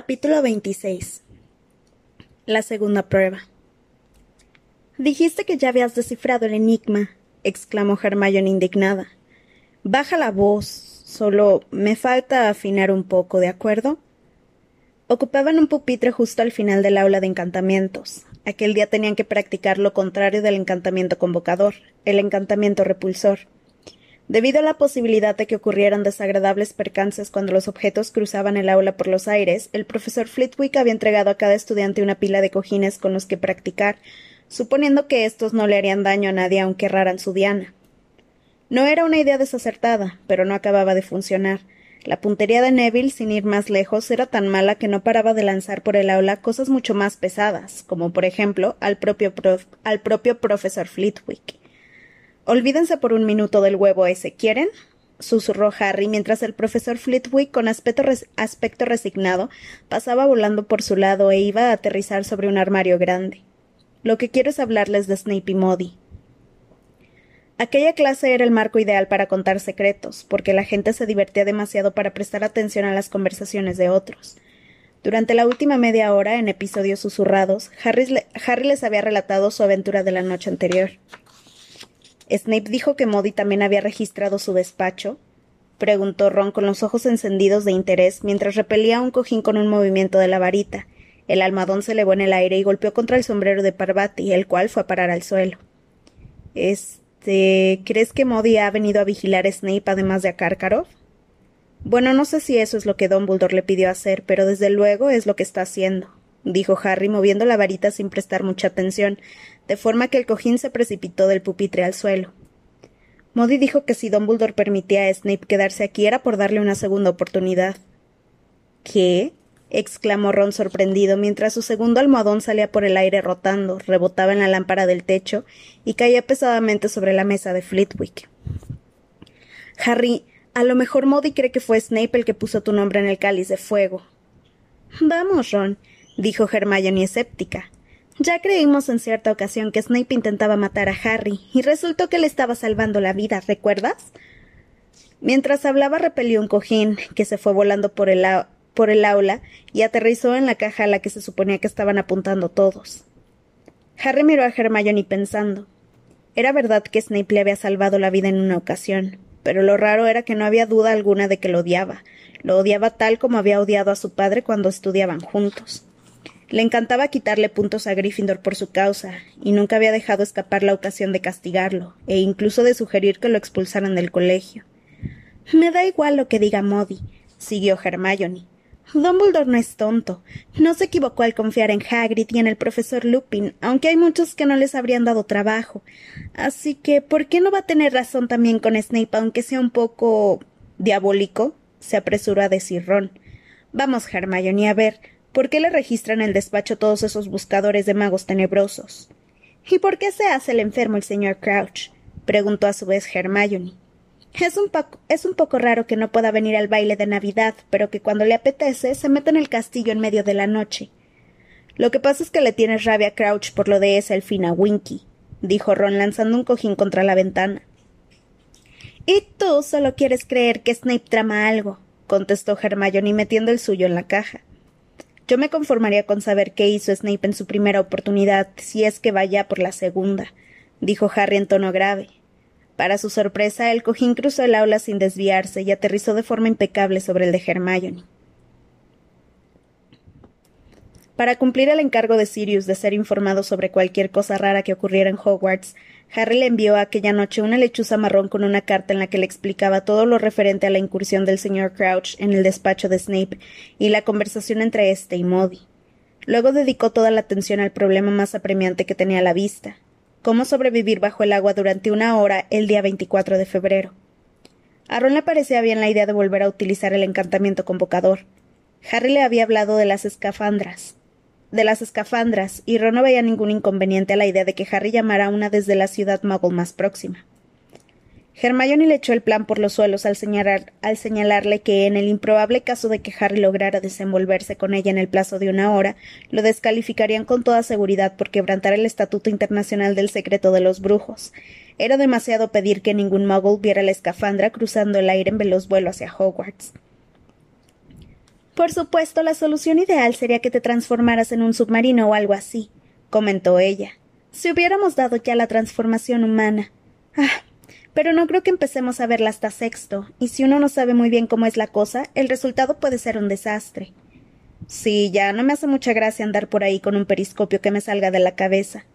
Capítulo 26 La segunda prueba Dijiste que ya habías descifrado el enigma, exclamó Hermione indignada. Baja la voz, solo me falta afinar un poco, ¿de acuerdo? Ocupaban un pupitre justo al final del aula de encantamientos. Aquel día tenían que practicar lo contrario del encantamiento convocador, el encantamiento repulsor. Debido a la posibilidad de que ocurrieran desagradables percances cuando los objetos cruzaban el aula por los aires, el profesor Flitwick había entregado a cada estudiante una pila de cojines con los que practicar, suponiendo que estos no le harían daño a nadie aunque erraran su diana. No era una idea desacertada, pero no acababa de funcionar. La puntería de Neville, sin ir más lejos, era tan mala que no paraba de lanzar por el aula cosas mucho más pesadas, como por ejemplo al propio, al propio profesor Flitwick. Olvídense por un minuto del huevo ese, ¿quieren? susurró Harry mientras el profesor Flitwick, con aspecto, aspecto, resignado, pasaba volando por su lado e iba a aterrizar sobre un armario grande. Lo que quiero es hablarles de Snape y Modi. Aquella clase era el marco ideal para contar secretos, porque la gente se divertía demasiado para prestar atención a las conversaciones de otros. Durante la última media hora, en episodios susurrados, Harry, Harry les había relatado su aventura de la noche anterior. ¿Snape dijo que Modi también había registrado su despacho? preguntó Ron con los ojos encendidos de interés mientras repelía un cojín con un movimiento de la varita. El almadón se elevó en el aire y golpeó contra el sombrero de Parvati, el cual fue a parar al suelo. Este. ¿Crees que Modi ha venido a vigilar a Snape además de a Karkaroff? Bueno, no sé si eso es lo que Dumbledore le pidió hacer, pero desde luego es lo que está haciendo dijo Harry moviendo la varita sin prestar mucha atención, de forma que el cojín se precipitó del pupitre al suelo. Modi dijo que si Dumbledore permitía a Snape quedarse aquí era por darle una segunda oportunidad. ¿Qué? exclamó Ron sorprendido mientras su segundo almohadón salía por el aire rotando, rebotaba en la lámpara del techo y caía pesadamente sobre la mesa de Flitwick. Harry, a lo mejor Modi cree que fue Snape el que puso tu nombre en el cáliz de fuego. Vamos, Ron, dijo Hermione escéptica. Ya creímos en cierta ocasión que Snape intentaba matar a Harry, y resultó que le estaba salvando la vida, ¿recuerdas? Mientras hablaba repelió un cojín, que se fue volando por el, aula y aterrizó en la caja a la que se suponía que estaban apuntando todos. Harry miró a Hermione pensando. Era verdad que Snape le había salvado la vida en una ocasión, pero lo raro era que no había duda alguna de que lo odiaba. Lo odiaba tal como había odiado a su padre cuando estudiaban juntos. Le encantaba quitarle puntos a Gryffindor por su causa, y nunca había dejado escapar la ocasión de castigarlo, e incluso de sugerir que lo expulsaran del colegio. Me da igual lo que diga Modi, siguió Hermione. Dumbledore no es tonto. No se equivocó al confiar en Hagrid y en el profesor Lupin, aunque hay muchos que no les habrían dado trabajo. Así que, ¿por qué no va a tener razón también con Snape, aunque sea un poco diabólico? se apresuró a decir Ron. Vamos, Hermione, a ver, ¿Por qué le registran el despacho todos esos buscadores de magos tenebrosos? ¿Y por qué se hace el enfermo el señor Crouch? preguntó a su vez Hermione. Es un, es un poco raro que no pueda venir al baile de Navidad, pero que cuando le apetece se mete en el castillo en medio de la noche. Lo que pasa es que le tienes rabia a Crouch por lo de esa elfina Winky, dijo Ron lanzando un cojín contra la ventana. Y tú solo quieres creer que Snape trama algo, contestó Hermione metiendo el suyo en la caja. Yo me conformaría con saber qué hizo Snape en su primera oportunidad, si es que vaya por la segunda, dijo Harry en tono grave. Para su sorpresa, el cojín cruzó el aula sin desviarse y aterrizó de forma impecable sobre el de Hermione. Para cumplir el encargo de Sirius de ser informado sobre cualquier cosa rara que ocurriera en Hogwarts, Harry le envió aquella noche una lechuza marrón con una carta en la que le explicaba todo lo referente a la incursión del señor Crouch en el despacho de Snape y la conversación entre éste y Modi. Luego dedicó toda la atención al problema más apremiante que tenía a la vista cómo sobrevivir bajo el agua durante una hora el día 24 de febrero. A Ron le parecía bien la idea de volver a utilizar el encantamiento convocador. Harry le había hablado de las escafandras, de las escafandras, y Ron no veía ningún inconveniente a la idea de que Harry llamara a una desde la ciudad Muggle más próxima. Hermione le echó el plan por los suelos al, señalar, al señalarle que, en el improbable caso de que Harry lograra desenvolverse con ella en el plazo de una hora, lo descalificarían con toda seguridad por quebrantar el Estatuto Internacional del Secreto de los Brujos. Era demasiado pedir que ningún Muggle viera la escafandra cruzando el aire en veloz vuelo hacia Hogwarts. Por supuesto, la solución ideal sería que te transformaras en un submarino o algo así, comentó ella. Si hubiéramos dado ya la transformación humana. Ah, pero no creo que empecemos a verla hasta sexto, y si uno no sabe muy bien cómo es la cosa, el resultado puede ser un desastre. Sí, ya no me hace mucha gracia andar por ahí con un periscopio que me salga de la cabeza.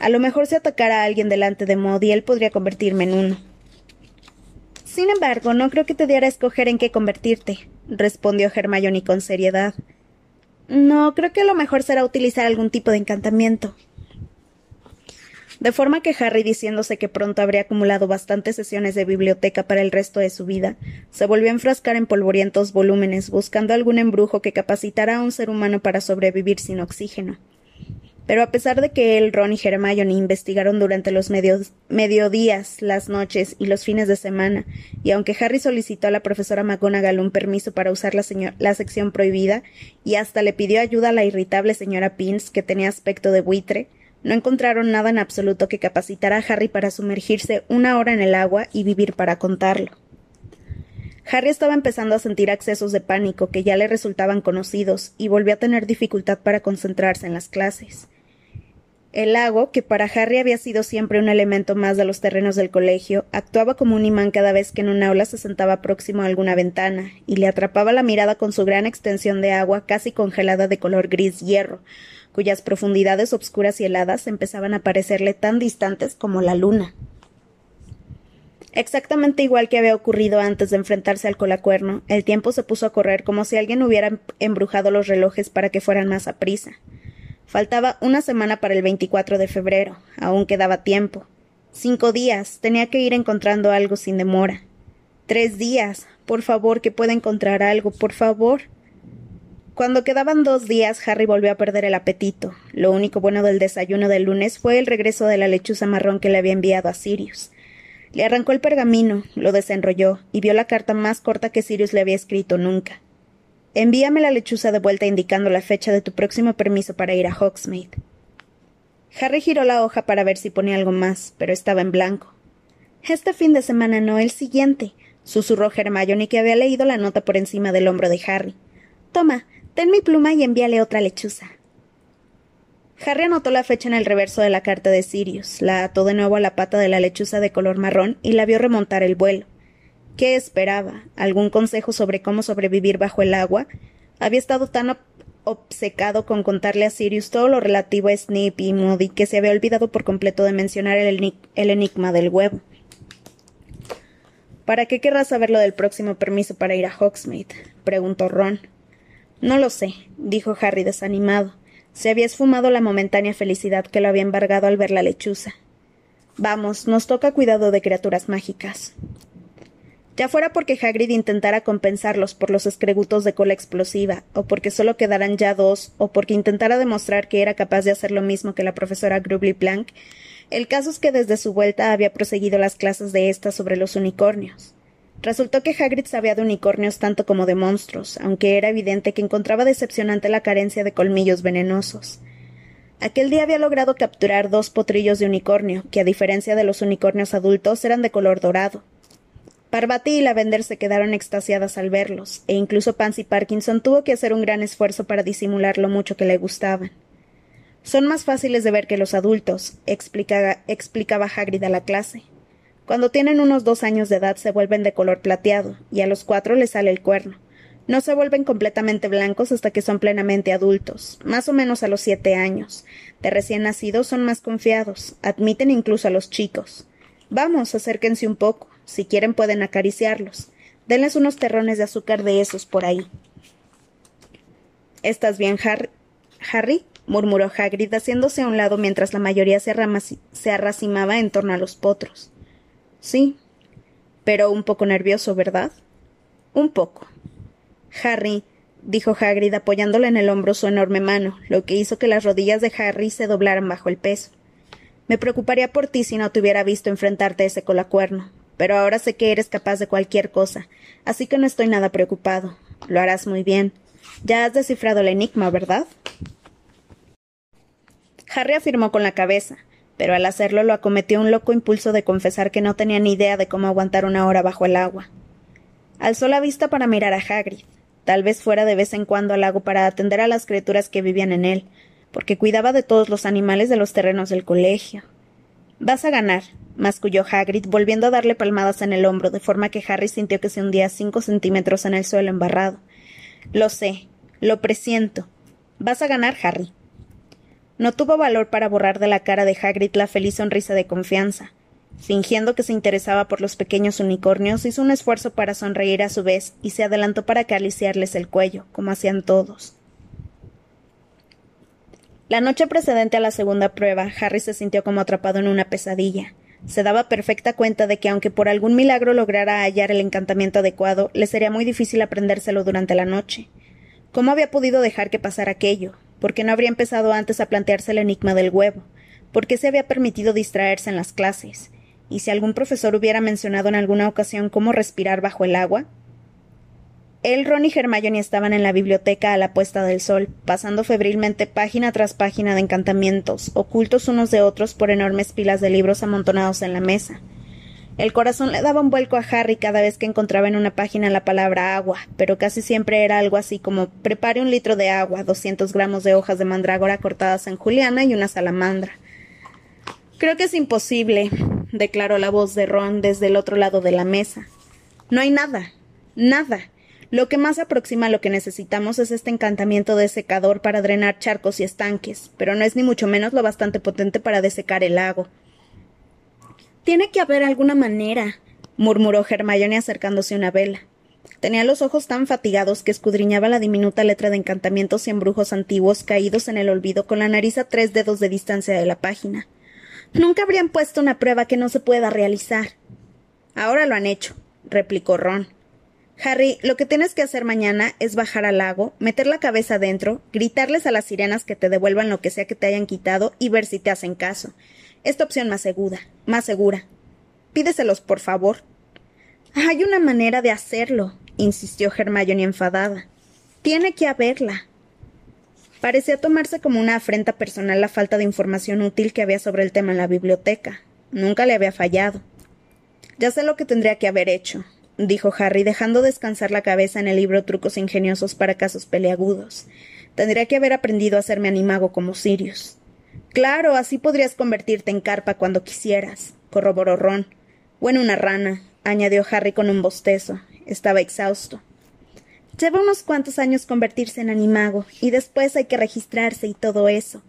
A lo mejor si atacara a alguien delante de Modi, él podría convertirme en uno. Sin embargo, no creo que te diera a escoger en qué convertirte, respondió Hermione con seriedad. No, creo que lo mejor será utilizar algún tipo de encantamiento. De forma que Harry, diciéndose que pronto habría acumulado bastantes sesiones de biblioteca para el resto de su vida, se volvió a enfrascar en polvorientos volúmenes, buscando algún embrujo que capacitara a un ser humano para sobrevivir sin oxígeno. Pero a pesar de que él, Ron y Hermione investigaron durante los mediodías, las noches y los fines de semana, y aunque Harry solicitó a la profesora McGonagall un permiso para usar la, sección prohibida, y hasta le pidió ayuda a la irritable señora Pins, que tenía aspecto de buitre, no encontraron nada en absoluto que capacitara a Harry para sumergirse una hora en el agua y vivir para contarlo. Harry estaba empezando a sentir accesos de pánico que ya le resultaban conocidos y volvió a tener dificultad para concentrarse en las clases. El lago, que para Harry había sido siempre un elemento más de los terrenos del colegio, actuaba como un imán cada vez que en un aula se sentaba próximo a alguna ventana, y le atrapaba la mirada con su gran extensión de agua casi congelada de color gris hierro, cuyas profundidades obscuras y heladas empezaban a parecerle tan distantes como la luna. Exactamente igual que había ocurrido antes de enfrentarse al colacuerno, el tiempo se puso a correr como si alguien hubiera embrujado los relojes para que fueran más aprisa. Faltaba una semana para el 24 de febrero. Aún quedaba tiempo. Cinco días. Tenía que ir encontrando algo sin demora. Tres días. Por favor, que pueda encontrar algo. Por favor. Cuando quedaban dos días, Harry volvió a perder el apetito. Lo único bueno del desayuno del lunes fue el regreso de la lechuza marrón que le había enviado a Sirius. Le arrancó el pergamino, lo desenrolló y vio la carta más corta que Sirius le había escrito nunca. Envíame la lechuza de vuelta indicando la fecha de tu próximo permiso para ir a Hogsmeade. Harry giró la hoja para ver si ponía algo más, pero estaba en blanco. Este fin de semana no, el siguiente, susurró Hermione que había leído la nota por encima del hombro de Harry. Toma, ten mi pluma y envíale otra lechuza. Harry anotó la fecha en el reverso de la carta de Sirius, la ató de nuevo a la pata de la lechuza de color marrón y la vio remontar el vuelo. ¿Qué esperaba? ¿Algún consejo sobre cómo sobrevivir bajo el agua? Había estado tan obcecado con contarle a Sirius todo lo relativo a Snip y Moody que se había olvidado por completo de mencionar el, el enigma del huevo. ¿Para qué querrás saber lo del próximo permiso para ir a Hogsmeade? preguntó Ron. No lo sé, dijo Harry desanimado. Se había esfumado la momentánea felicidad que lo había embargado al ver la lechuza. Vamos, nos toca cuidado de criaturas mágicas ya fuera porque Hagrid intentara compensarlos por los escregutos de cola explosiva, o porque solo quedaran ya dos, o porque intentara demostrar que era capaz de hacer lo mismo que la profesora Grubly Plank, el caso es que desde su vuelta había proseguido las clases de ésta sobre los unicornios. Resultó que Hagrid sabía de unicornios tanto como de monstruos, aunque era evidente que encontraba decepcionante la carencia de colmillos venenosos. Aquel día había logrado capturar dos potrillos de unicornio, que a diferencia de los unicornios adultos eran de color dorado. Parvati y Lavender se quedaron extasiadas al verlos, e incluso Pansy Parkinson tuvo que hacer un gran esfuerzo para disimular lo mucho que le gustaban. Son más fáciles de ver que los adultos, explicaba, explicaba Hagrid a la clase. Cuando tienen unos dos años de edad se vuelven de color plateado, y a los cuatro les sale el cuerno. No se vuelven completamente blancos hasta que son plenamente adultos, más o menos a los siete años. De recién nacidos son más confiados, admiten incluso a los chicos. Vamos, acérquense un poco. Si quieren pueden acariciarlos. Denles unos terrones de azúcar de esos por ahí. ¿Estás bien, Harry? Harry? murmuró Hagrid, haciéndose a un lado mientras la mayoría se, arracimaba en torno a los potros. Sí. Pero un poco nervioso, ¿verdad? Un poco. Harry, dijo Hagrid apoyándole en el hombro su enorme mano, lo que hizo que las rodillas de Harry se doblaran bajo el peso. Me preocuparía por ti si no te hubiera visto enfrentarte a ese colacuerno pero ahora sé que eres capaz de cualquier cosa, así que no estoy nada preocupado. Lo harás muy bien. Ya has descifrado el enigma, ¿verdad? Harry afirmó con la cabeza, pero al hacerlo lo acometió un loco impulso de confesar que no tenía ni idea de cómo aguantar una hora bajo el agua. Alzó la vista para mirar a Hagrid. Tal vez fuera de vez en cuando al lago para atender a las criaturas que vivían en él, porque cuidaba de todos los animales de los terrenos del colegio. Vas a ganar, masculló Hagrid, volviendo a darle palmadas en el hombro, de forma que Harry sintió que se hundía cinco centímetros en el suelo embarrado. Lo sé, lo presiento. Vas a ganar, Harry. No tuvo valor para borrar de la cara de Hagrid la feliz sonrisa de confianza. Fingiendo que se interesaba por los pequeños unicornios, hizo un esfuerzo para sonreír a su vez y se adelantó para acariciarles el cuello, como hacían todos. La noche precedente a la segunda prueba, Harry se sintió como atrapado en una pesadilla. Se daba perfecta cuenta de que aunque por algún milagro lograra hallar el encantamiento adecuado, le sería muy difícil aprendérselo durante la noche. ¿Cómo había podido dejar que pasara aquello? ¿Por qué no habría empezado antes a plantearse el enigma del huevo? ¿Por qué se había permitido distraerse en las clases? ¿Y si algún profesor hubiera mencionado en alguna ocasión cómo respirar bajo el agua? Él, Ron y Hermione estaban en la biblioteca a la puesta del sol, pasando febrilmente página tras página de encantamientos, ocultos unos de otros por enormes pilas de libros amontonados en la mesa. El corazón le daba un vuelco a Harry cada vez que encontraba en una página la palabra agua, pero casi siempre era algo así como prepare un litro de agua, doscientos gramos de hojas de mandrágora cortadas en juliana y una salamandra. Creo que es imposible, declaró la voz de Ron desde el otro lado de la mesa. No hay nada. Nada. Lo que más aproxima a lo que necesitamos es este encantamiento de secador para drenar charcos y estanques, pero no es ni mucho menos lo bastante potente para desecar el lago. Tiene que haber alguna manera, murmuró Hermione acercándose una vela. Tenía los ojos tan fatigados que escudriñaba la diminuta letra de encantamientos y embrujos antiguos caídos en el olvido con la nariz a tres dedos de distancia de la página. Nunca habrían puesto una prueba que no se pueda realizar. Ahora lo han hecho, replicó Ron. Harry, lo que tienes que hacer mañana es bajar al lago, meter la cabeza adentro, gritarles a las sirenas que te devuelvan lo que sea que te hayan quitado y ver si te hacen caso. Esta opción más segura, más segura. Pídeselos, por favor. Hay una manera de hacerlo, insistió Hermione enfadada. Tiene que haberla. Parecía tomarse como una afrenta personal la falta de información útil que había sobre el tema en la biblioteca. Nunca le había fallado. Ya sé lo que tendría que haber hecho, dijo Harry, dejando descansar la cabeza en el libro Trucos ingeniosos para casos peleagudos. Tendría que haber aprendido a hacerme animago como Sirius. Claro, así podrías convertirte en carpa cuando quisieras, corroboró Ron. O en una rana, añadió Harry con un bostezo. Estaba exhausto. Lleva unos cuantos años convertirse en animago, y después hay que registrarse y todo eso,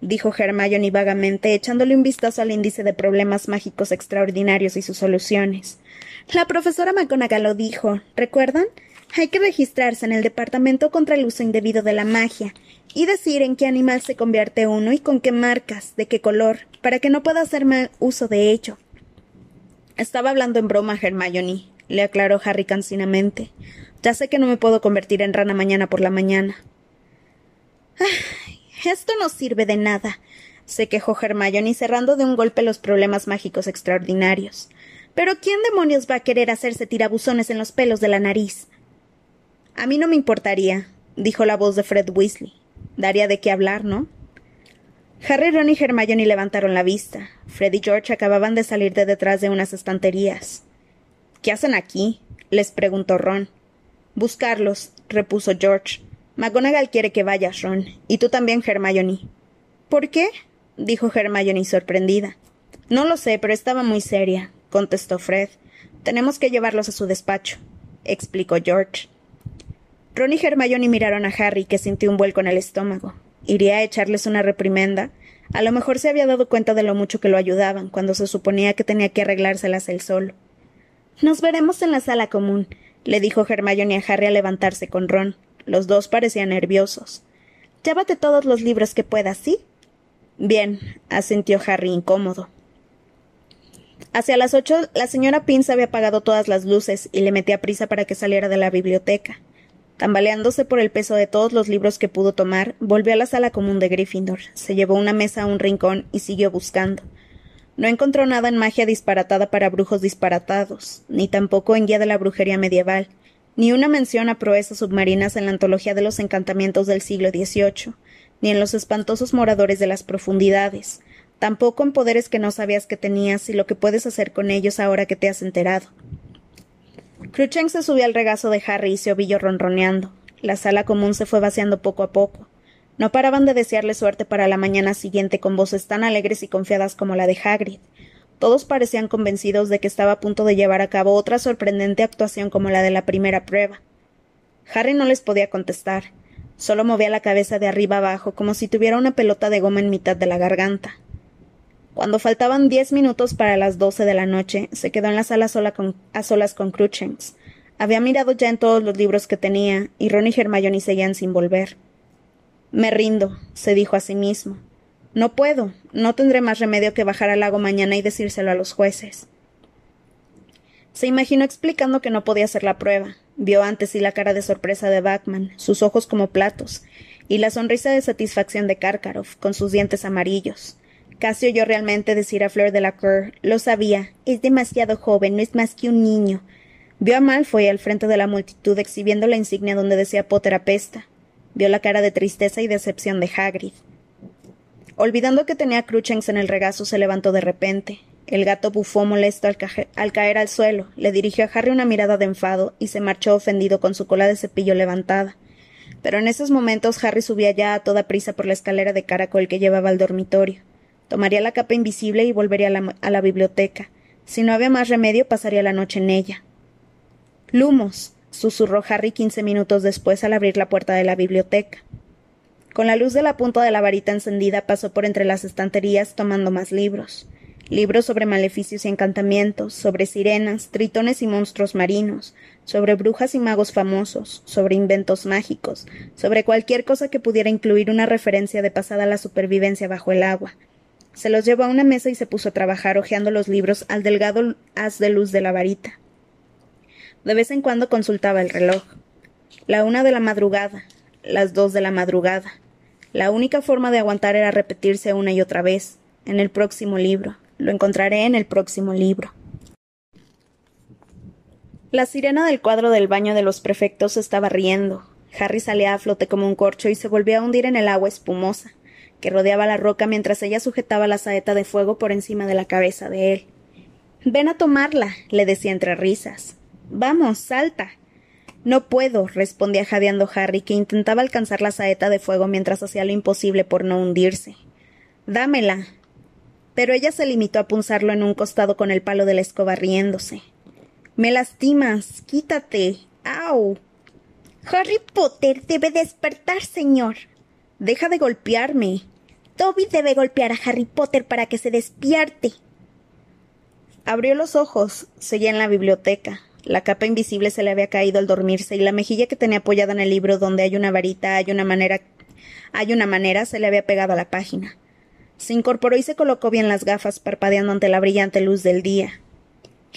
dijo Hermione vagamente, echándole un vistazo al índice de problemas mágicos extraordinarios y sus soluciones. La profesora McGonagall lo dijo, ¿recuerdan? Hay que registrarse en el Departamento contra el Uso Indebido de la Magia y decir en qué animal se convierte uno y con qué marcas, de qué color, para que no pueda hacer mal uso de ello. Estaba hablando en broma, Hermione, le aclaró Harry cansinamente. Ya sé que no me puedo convertir en rana mañana por la mañana. esto no sirve de nada, se quejó Hermione cerrando de un golpe los problemas mágicos extraordinarios. Pero ¿quién demonios va a querer hacerse tirabuzones en los pelos de la nariz? A mí no me importaría, dijo la voz de Fred Weasley. Daría de qué hablar, ¿no? Harry, Ron y Hermione levantaron la vista. Fred y George acababan de salir de detrás de unas estanterías. ¿Qué hacen aquí? les preguntó Ron. Buscarlos, repuso George. McGonagall quiere que vayas, Ron, y tú también, Hermione. ¿Por qué? dijo Hermione sorprendida. No lo sé, pero estaba muy seria, contestó Fred. Tenemos que llevarlos a su despacho, explicó George. Ron y Hermione miraron a Harry, que sintió un vuelco en el estómago. ¿Iría a echarles una reprimenda? A lo mejor se había dado cuenta de lo mucho que lo ayudaban, cuando se suponía que tenía que arreglárselas él solo. Nos veremos en la sala común le dijo Hermione a Harry al levantarse con Ron. Los dos parecían nerviosos. Llévate todos los libros que puedas, ¿sí? Bien, asintió Harry incómodo. Hacia las ocho, la señora Pince había apagado todas las luces y le metía prisa para que saliera de la biblioteca. Tambaleándose por el peso de todos los libros que pudo tomar, volvió a la sala común de Gryffindor, se llevó una mesa a un rincón y siguió buscando. No encontró nada en magia disparatada para brujos disparatados, ni tampoco en guía de la brujería medieval, ni una mención a proezas submarinas en la antología de los encantamientos del siglo XVIII, ni en los espantosos moradores de las profundidades, tampoco en poderes que no sabías que tenías y lo que puedes hacer con ellos ahora que te has enterado. Crucheng se subió al regazo de Harry y se ovilló ronroneando. La sala común se fue vaciando poco a poco. No paraban de desearle suerte para la mañana siguiente con voces tan alegres y confiadas como la de Hagrid. Todos parecían convencidos de que estaba a punto de llevar a cabo otra sorprendente actuación como la de la primera prueba. Harry no les podía contestar. Solo movía la cabeza de arriba abajo como si tuviera una pelota de goma en mitad de la garganta. Cuando faltaban diez minutos para las doce de la noche, se quedó en la sala sola a solas con Cruchens. Había mirado ya en todos los libros que tenía, y Ron y Hermione seguían sin volver. Me rindo, se dijo a sí mismo. No puedo, no tendré más remedio que bajar al lago mañana y decírselo a los jueces. Se imaginó explicando que no podía hacer la prueba. Vio antes sí la cara de sorpresa de Bachman, sus ojos como platos, y la sonrisa de satisfacción de Karkaroff, con sus dientes amarillos. Casi oyó realmente decir a Fleur de la Cour, lo sabía, es demasiado joven, no es más que un niño. Vio a Malfoy al frente de la multitud exhibiendo la insignia donde decía Potter apesta. Vio la cara de tristeza y decepción de Hagrid. Olvidando que tenía Cruchens en el regazo, se levantó de repente. El gato bufó molesto al, al, caer al suelo, le dirigió a Harry una mirada de enfado y se marchó ofendido con su cola de cepillo levantada. Pero en esos momentos Harry subía ya a toda prisa por la escalera de caracol que llevaba al dormitorio. Tomaría la capa invisible y volvería a la, biblioteca. Si no había más remedio, pasaría la noche en ella. Lumos, susurró Harry quince minutos después al abrir la puerta de la biblioteca. Con la luz de la punta de la varita encendida pasó por entre las estanterías tomando más libros. Libros sobre maleficios y encantamientos, sobre sirenas, tritones y monstruos marinos, sobre brujas y magos famosos, sobre inventos mágicos, sobre cualquier cosa que pudiera incluir una referencia de pasada a la supervivencia bajo el agua, se los llevó a una mesa y se puso a trabajar hojeando los libros al delgado haz de luz de la varita. De vez en cuando consultaba el reloj. La una de la madrugada, las dos de la madrugada. La única forma de aguantar era repetirse una y otra vez. En el próximo libro. Lo encontraré en el próximo libro. La sirena del cuadro del baño de los prefectos estaba riendo. Harry salía a flote como un corcho y se volvía a hundir en el agua espumosa que rodeaba la roca mientras ella sujetaba la saeta de fuego por encima de la cabeza de él. Ven a tomarla, le decía entre risas. Vamos, salta. No puedo, respondía jadeando Harry, que intentaba alcanzar la saeta de fuego mientras hacía lo imposible por no hundirse. Dámela. Pero ella se limitó a punzarlo en un costado con el palo de la escoba riéndose. Me lastimas. Quítate. ¡Au! Harry Potter debe despertar, señor. Deja de golpearme. Toby debe golpear a Harry Potter para que se despierte. Abrió los ojos. Seguía en la biblioteca. La capa invisible se le había caído al dormirse y la mejilla que tenía apoyada en el libro donde hay una varita, hay una manera, hay una manera, se le había pegado a la página. Se incorporó y se colocó bien las gafas, parpadeando ante la brillante luz del día.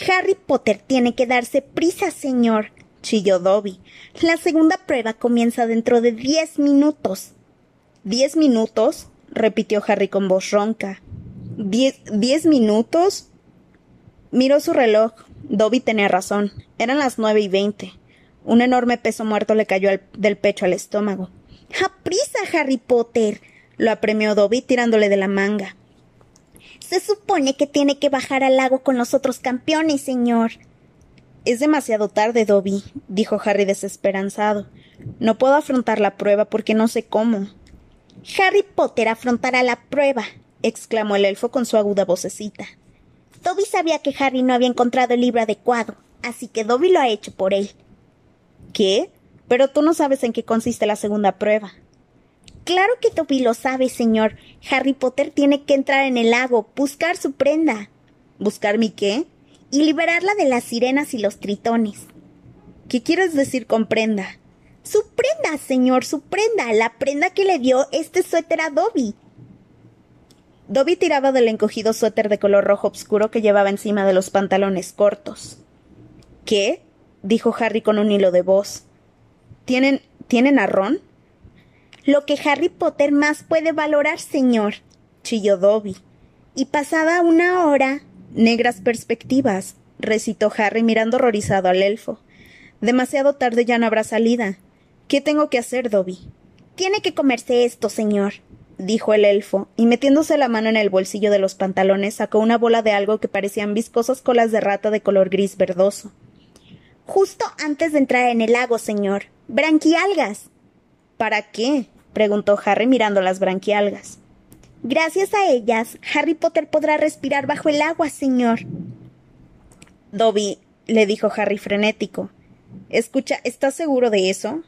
Harry Potter tiene que darse prisa, señor, chilló Dobby. La segunda prueba comienza dentro de diez minutos. ¿Diez minutos? Repitió Harry con voz ronca. ¿Diez, ¿Diez minutos? Miró su reloj. Dobby tenía razón. Eran las nueve y veinte. Un enorme peso muerto le cayó del pecho al estómago. ¡Aprisa, Harry Potter! lo apremió Dobby tirándole de la manga. Se supone que tiene que bajar al lago con los otros campeones, señor. Es demasiado tarde, Dobby, dijo Harry desesperanzado. No puedo afrontar la prueba porque no sé cómo. Harry Potter afrontará la prueba, exclamó el elfo con su aguda vocecita. Dobby sabía que Harry no había encontrado el libro adecuado, así que Dobby lo ha hecho por él. ¿Qué? Pero tú no sabes en qué consiste la segunda prueba. Claro que Dobby lo sabe, señor. Harry Potter tiene que entrar en el lago, buscar su prenda. ¿Buscar mi qué? Y liberarla de las sirenas y los tritones. ¿Qué quieres decir con prenda? Su prenda, señor, su prenda, la prenda que le dio este suéter a Dobby. Dobby tiraba del encogido suéter de color rojo oscuro que llevaba encima de los pantalones cortos. ¿Qué? dijo Harry con un hilo de voz. ¿Tienen. ¿Tienen a Ron? Lo que Harry Potter más puede valorar, señor, chilló Dobby. Y pasada una hora. Negras perspectivas, recitó Harry mirando horrorizado al elfo. Demasiado tarde ya no habrá salida. ¿Qué tengo que hacer, Dobby? Tiene que comerse esto, señor, dijo el elfo, y metiéndose la mano en el bolsillo de los pantalones sacó una bola de algo que parecían viscosas colas de rata de color gris verdoso. Justo antes de entrar en el lago, señor. Branquialgas. ¿Para qué? preguntó Harry mirando las branquialgas. Gracias a ellas, Harry Potter podrá respirar bajo el agua, señor. Dobby, le dijo Harry frenético. Escucha, ¿estás seguro de eso?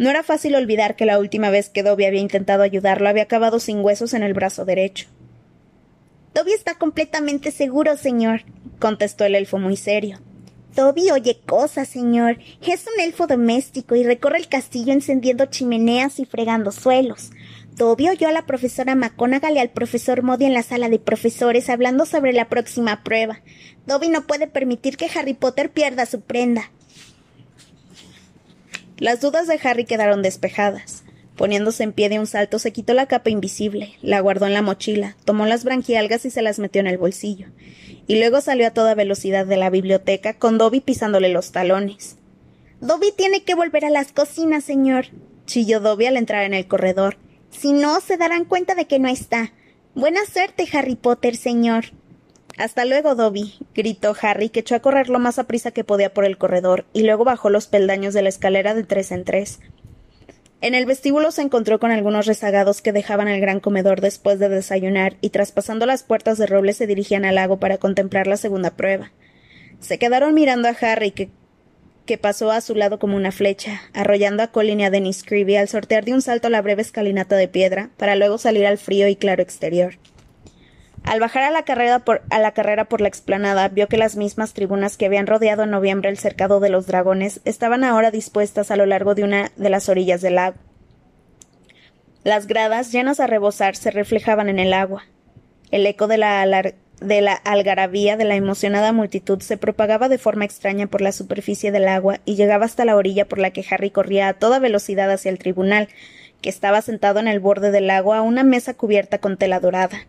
No era fácil olvidar que la última vez que Dobby había intentado ayudarlo había acabado sin huesos en el brazo derecho. Dobby está completamente seguro, señor, contestó el elfo muy serio. Dobby oye cosas, señor. Es un elfo doméstico y recorre el castillo encendiendo chimeneas y fregando suelos. Dobby oyó a la profesora McGonagall y al profesor Modi en la sala de profesores hablando sobre la próxima prueba. Dobby no puede permitir que Harry Potter pierda su prenda. Las dudas de Harry quedaron despejadas. Poniéndose en pie de un salto, se quitó la capa invisible, la guardó en la mochila, tomó las branquialgas y se las metió en el bolsillo. Y luego salió a toda velocidad de la biblioteca, con Dobby pisándole los talones. Dobby tiene que volver a las cocinas, señor, chilló Dobby al entrar en el corredor. Si no, se darán cuenta de que no está. Buena suerte, Harry Potter, señor. Hasta luego, Dobby, gritó Harry, que echó a correr lo más a prisa que podía por el corredor, y luego bajó los peldaños de la escalera de tres en tres. En el vestíbulo se encontró con algunos rezagados que dejaban el gran comedor después de desayunar y traspasando las puertas de roble se dirigían al lago para contemplar la segunda prueba. Se quedaron mirando a Harry, que, que pasó a su lado como una flecha, arrollando a Colin y a Dennis Creevy al sortear de un salto la breve escalinata de piedra, para luego salir al frío y claro exterior. Al bajar a la, carrera por, la explanada, vio que las mismas tribunas que habían rodeado en noviembre el cercado de los dragones estaban ahora dispuestas a lo largo de una de las orillas del lago. Las gradas, llenas a rebosar, se reflejaban en el agua. El eco de la, de la algarabía de la emocionada multitud se propagaba de forma extraña por la superficie del agua y llegaba hasta la orilla por la que Harry corría a toda velocidad hacia el tribunal, que estaba sentado en el borde del lago a una mesa cubierta con tela dorada.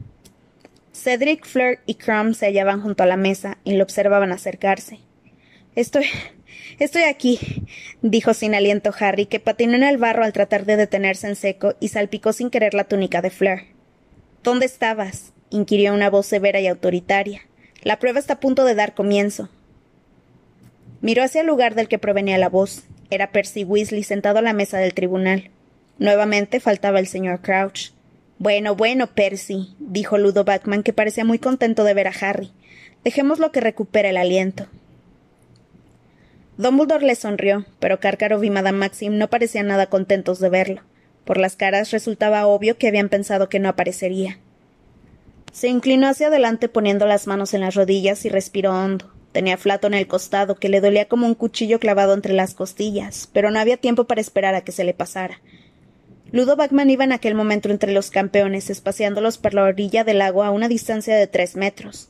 Cedric, Fleur y Crumb se hallaban junto a la mesa y lo observaban acercarse. Estoy. Estoy aquí, dijo sin aliento Harry, que patinó en el barro al tratar de detenerse en seco y salpicó sin querer la túnica de Fleur. ¿Dónde estabas? inquirió una voz severa y autoritaria. La prueba está a punto de dar comienzo. Miró hacia el lugar del que provenía la voz. Era Percy Weasley sentado a la mesa del tribunal. Nuevamente faltaba el señor Crouch. Bueno, bueno, Percy, dijo Ludo Batman, que parecía muy contento de ver a Harry. Dejémoslo que recupere el aliento. Dumbledore le sonrió, pero Karkaroff y Madame Maxim no parecían nada contentos de verlo. Por las caras resultaba obvio que habían pensado que no aparecería. Se inclinó hacia adelante poniendo las manos en las rodillas y respiró hondo. Tenía flato en el costado, que le dolía como un cuchillo clavado entre las costillas, pero no había tiempo para esperar a que se le pasara. Ludo Bagman iba en aquel momento entre los campeones, espaciándolos por la orilla del agua a una distancia de tres metros.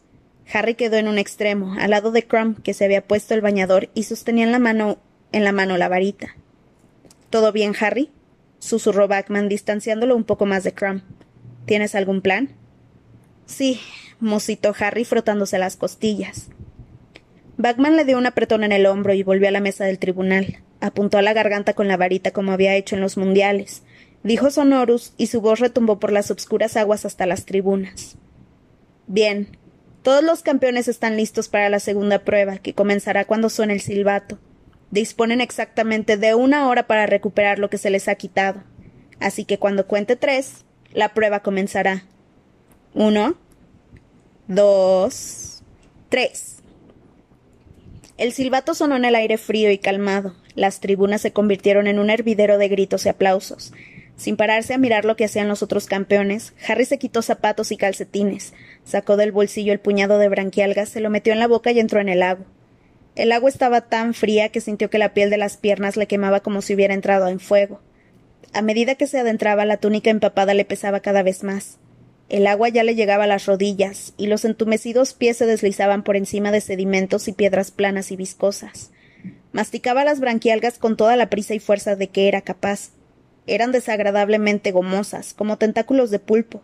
Harry quedó en un extremo, al lado de Crumb, que se había puesto el bañador y sostenía en la mano, en la mano la varita. ¿Todo bien, Harry? susurró Bagman, distanciándolo un poco más de Crumb. ¿Tienes algún plan? Sí, musitó Harry frotándose las costillas. Bagman le dio un apretón en el hombro y volvió a la mesa del tribunal. Apuntó a la garganta con la varita como había hecho en los mundiales dijo Sonorus, y su voz retumbó por las obscuras aguas hasta las tribunas. Bien, todos los campeones están listos para la segunda prueba, que comenzará cuando suene el silbato. Disponen exactamente de una hora para recuperar lo que se les ha quitado. Así que cuando cuente tres, la prueba comenzará. Uno, dos, tres. El silbato sonó en el aire frío y calmado. Las tribunas se convirtieron en un hervidero de gritos y aplausos. Sin pararse a mirar lo que hacían los otros campeones, Harry se quitó zapatos y calcetines, sacó del bolsillo el puñado de branquialgas, se lo metió en la boca y entró en el lago. El agua estaba tan fría que sintió que la piel de las piernas le quemaba como si hubiera entrado en fuego. A medida que se adentraba, la túnica empapada le pesaba cada vez más. El agua ya le llegaba a las rodillas, y los entumecidos pies se deslizaban por encima de sedimentos y piedras planas y viscosas. Masticaba las branquialgas con toda la prisa y fuerza de que era capaz. Eran desagradablemente gomosas, como tentáculos de pulpo.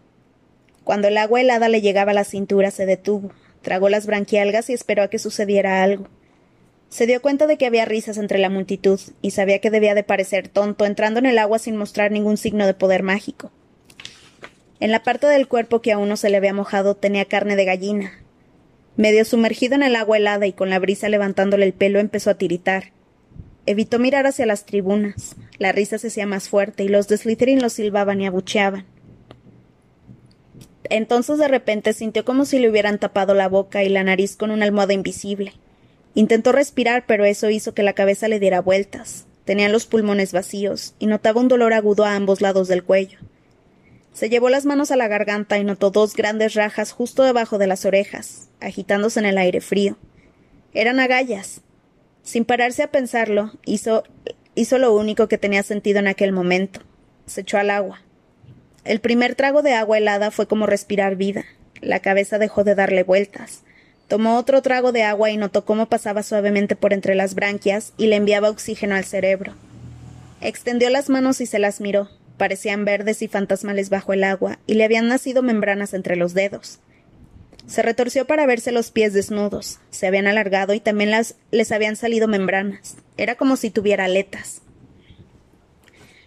Cuando el agua helada le llegaba a la cintura, se detuvo, tragó las branquialgas y esperó a que sucediera algo. Se dio cuenta de que había risas entre la multitud, y sabía que debía de parecer tonto entrando en el agua sin mostrar ningún signo de poder mágico. En la parte del cuerpo que aún no se le había mojado tenía carne de gallina. Medio sumergido en el agua helada y con la brisa levantándole el pelo, empezó a tiritar. Evitó mirar hacia las tribunas. La risa se hacía más fuerte y los de Slytherin lo silbaban y abucheaban. Entonces de repente sintió como si le hubieran tapado la boca y la nariz con una almohada invisible. Intentó respirar, pero eso hizo que la cabeza le diera vueltas. Tenía los pulmones vacíos y notaba un dolor agudo a ambos lados del cuello. Se llevó las manos a la garganta y notó dos grandes rajas justo debajo de las orejas, agitándose en el aire frío. Eran agallas, sin pararse a pensarlo, hizo, hizo lo único que tenía sentido en aquel momento. Se echó al agua. El primer trago de agua helada fue como respirar vida. La cabeza dejó de darle vueltas. Tomó otro trago de agua y notó cómo pasaba suavemente por entre las branquias y le enviaba oxígeno al cerebro. Extendió las manos y se las miró. Parecían verdes y fantasmales bajo el agua, y le habían nacido membranas entre los dedos. Se retorció para verse los pies desnudos. Se habían alargado y también las, les habían salido membranas. Era como si tuviera aletas.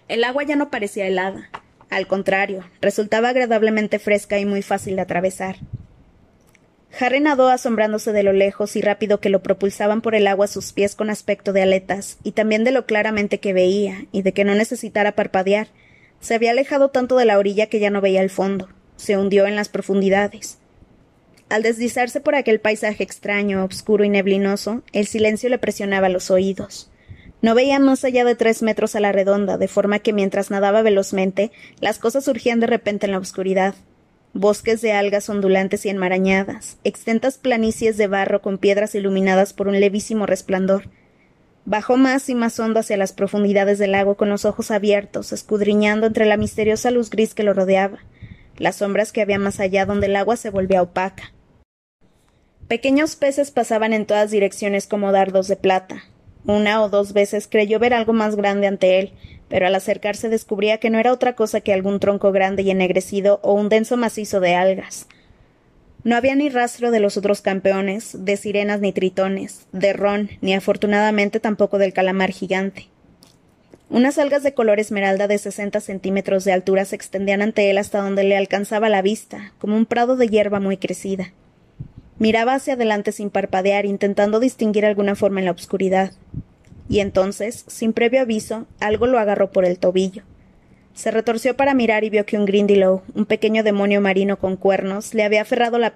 El agua ya no parecía helada. Al contrario, resultaba agradablemente fresca y muy fácil de atravesar. Harry nadó asombrándose de lo lejos y rápido que lo propulsaban por el agua sus pies con aspecto de aletas, y también de lo claramente que veía, y de que no necesitara parpadear. Se había alejado tanto de la orilla que ya no veía el fondo. Se hundió en las profundidades. Al deslizarse por aquel paisaje extraño, oscuro y neblinoso, el silencio le presionaba los oídos. No veía más allá de tres metros a la redonda, de forma que mientras nadaba velozmente, las cosas surgían de repente en la oscuridad. Bosques de algas ondulantes y enmarañadas, extensas planicies de barro con piedras iluminadas por un levísimo resplandor. Bajó más y más hondo hacia las profundidades del lago con los ojos abiertos, escudriñando entre la misteriosa luz gris que lo rodeaba, las sombras que había más allá donde el agua se volvía opaca. Pequeños peces pasaban en todas direcciones como dardos de plata. Una o dos veces creyó ver algo más grande ante él, pero al acercarse descubría que no era otra cosa que algún tronco grande y ennegrecido o un denso macizo de algas. No había ni rastro de los otros campeones, de sirenas ni tritones, de ron, ni afortunadamente tampoco del calamar gigante. Unas algas de color esmeralda de sesenta centímetros de altura se extendían ante él hasta donde le alcanzaba la vista, como un prado de hierba muy crecida. Miraba hacia adelante sin parpadear, intentando distinguir alguna forma en la oscuridad. Y entonces, sin previo aviso, algo lo agarró por el tobillo. Se retorció para mirar y vio que un Grindylow, un pequeño demonio marino con cuernos, le había aferrado la,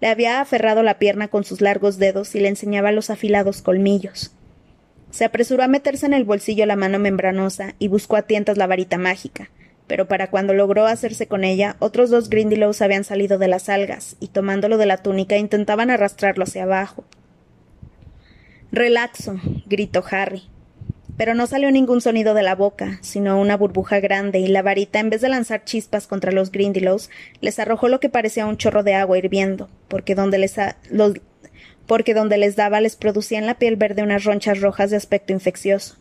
le había aferrado la pierna con sus largos dedos y le enseñaba los afilados colmillos. Se apresuró a meterse en el bolsillo la mano membranosa y buscó a tientas la varita mágica, pero para cuando logró hacerse con ella, otros dos Grindylows habían salido de las algas y tomándolo de la túnica intentaban arrastrarlo hacia abajo. Relaxo, gritó Harry. Pero no salió ningún sonido de la boca, sino una burbuja grande, y la varita, en vez de lanzar chispas contra los Grindylows, les arrojó lo que parecía un chorro de agua hirviendo, porque donde les, porque donde les daba les producía en la piel verde unas ronchas rojas de aspecto infeccioso.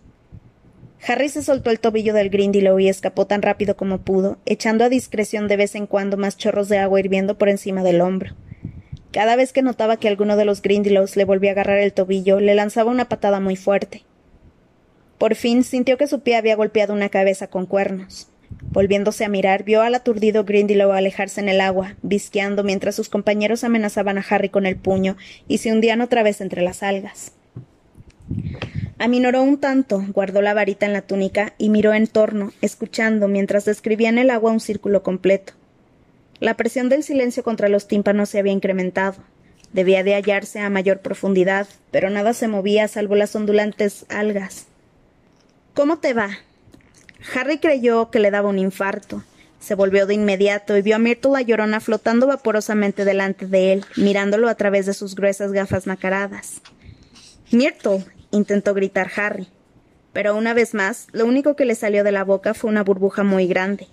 Harry se soltó el tobillo del Grindylow y escapó tan rápido como pudo, echando a discreción de vez en cuando más chorros de agua hirviendo por encima del hombro. Cada vez que notaba que alguno de los Grindylows le volvía a agarrar el tobillo, le lanzaba una patada muy fuerte. Por fin sintió que su pie había golpeado una cabeza con cuernos. Volviéndose a mirar, vio al aturdido Grindylow alejarse en el agua, visqueando mientras sus compañeros amenazaban a Harry con el puño y se hundían otra vez entre las algas. Aminoró un tanto, guardó la varita en la túnica y miró en torno, escuchando mientras describía en el agua un círculo completo. La presión del silencio contra los tímpanos se había incrementado. Debía de hallarse a mayor profundidad, pero nada se movía salvo las ondulantes algas. ¿Cómo te va? Harry creyó que le daba un infarto. Se volvió de inmediato y vio a Myrtle la llorona flotando vaporosamente delante de él, mirándolo a través de sus gruesas gafas nacaradas. Myrtle, intentó gritar Harry. Pero una vez más, lo único que le salió de la boca fue una burbuja muy grande.